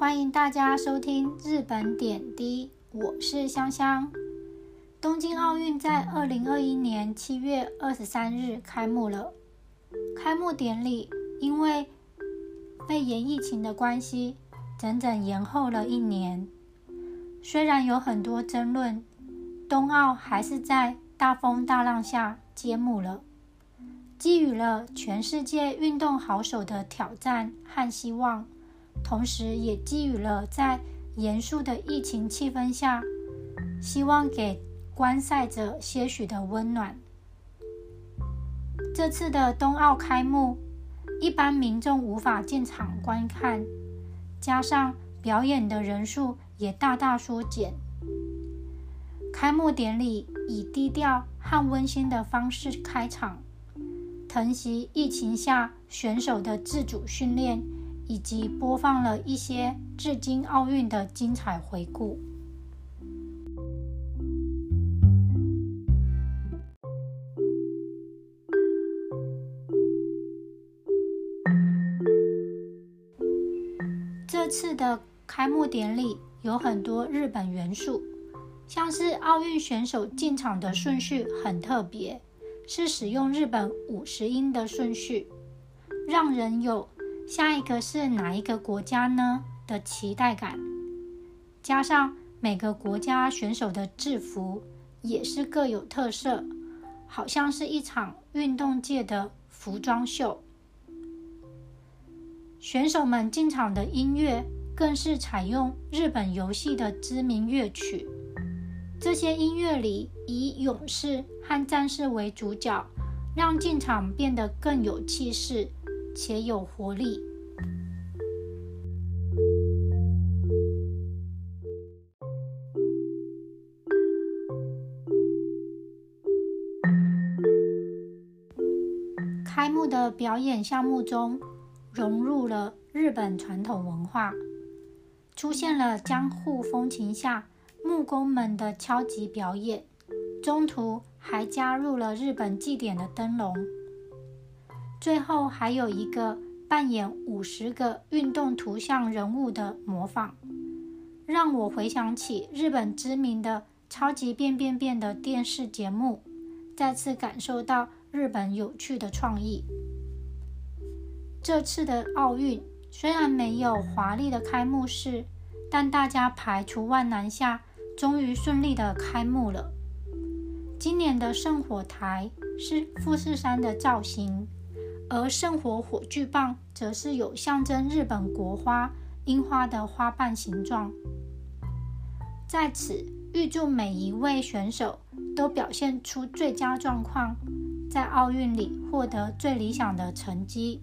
欢迎大家收听日本点滴，我是香香。东京奥运在二零二一年七月二十三日开幕了，开幕典礼因为肺炎疫情的关系，整整延后了一年。虽然有很多争论，冬奥还是在大风大浪下揭幕了，给予了全世界运动好手的挑战和希望。同时，也给予了在严肃的疫情气氛下，希望给观赛者些许的温暖。这次的冬奥开幕，一般民众无法进场观看，加上表演的人数也大大缩减。开幕典礼以低调和温馨的方式开场，疼惜疫情下选手的自主训练。以及播放了一些至今奥运的精彩回顾。这次的开幕典礼有很多日本元素，像是奥运选手进场的顺序很特别，是使用日本五十音的顺序，让人有。下一个是哪一个国家呢？的期待感，加上每个国家选手的制服也是各有特色，好像是一场运动界的服装秀。选手们进场的音乐更是采用日本游戏的知名乐曲，这些音乐里以勇士和战士为主角，让进场变得更有气势。且有活力。开幕的表演项目中，融入了日本传统文化，出现了江户风情下木工们的敲击表演，中途还加入了日本祭典的灯笼。最后还有一个扮演五十个运动图像人物的模仿，让我回想起日本知名的《超级变变变》的电视节目，再次感受到日本有趣的创意。这次的奥运虽然没有华丽的开幕式，但大家排除万难下，终于顺利的开幕了。今年的圣火台是富士山的造型。而圣火火炬棒则是有象征日本国花樱花的花瓣形状。在此，预祝每一位选手都表现出最佳状况，在奥运里获得最理想的成绩。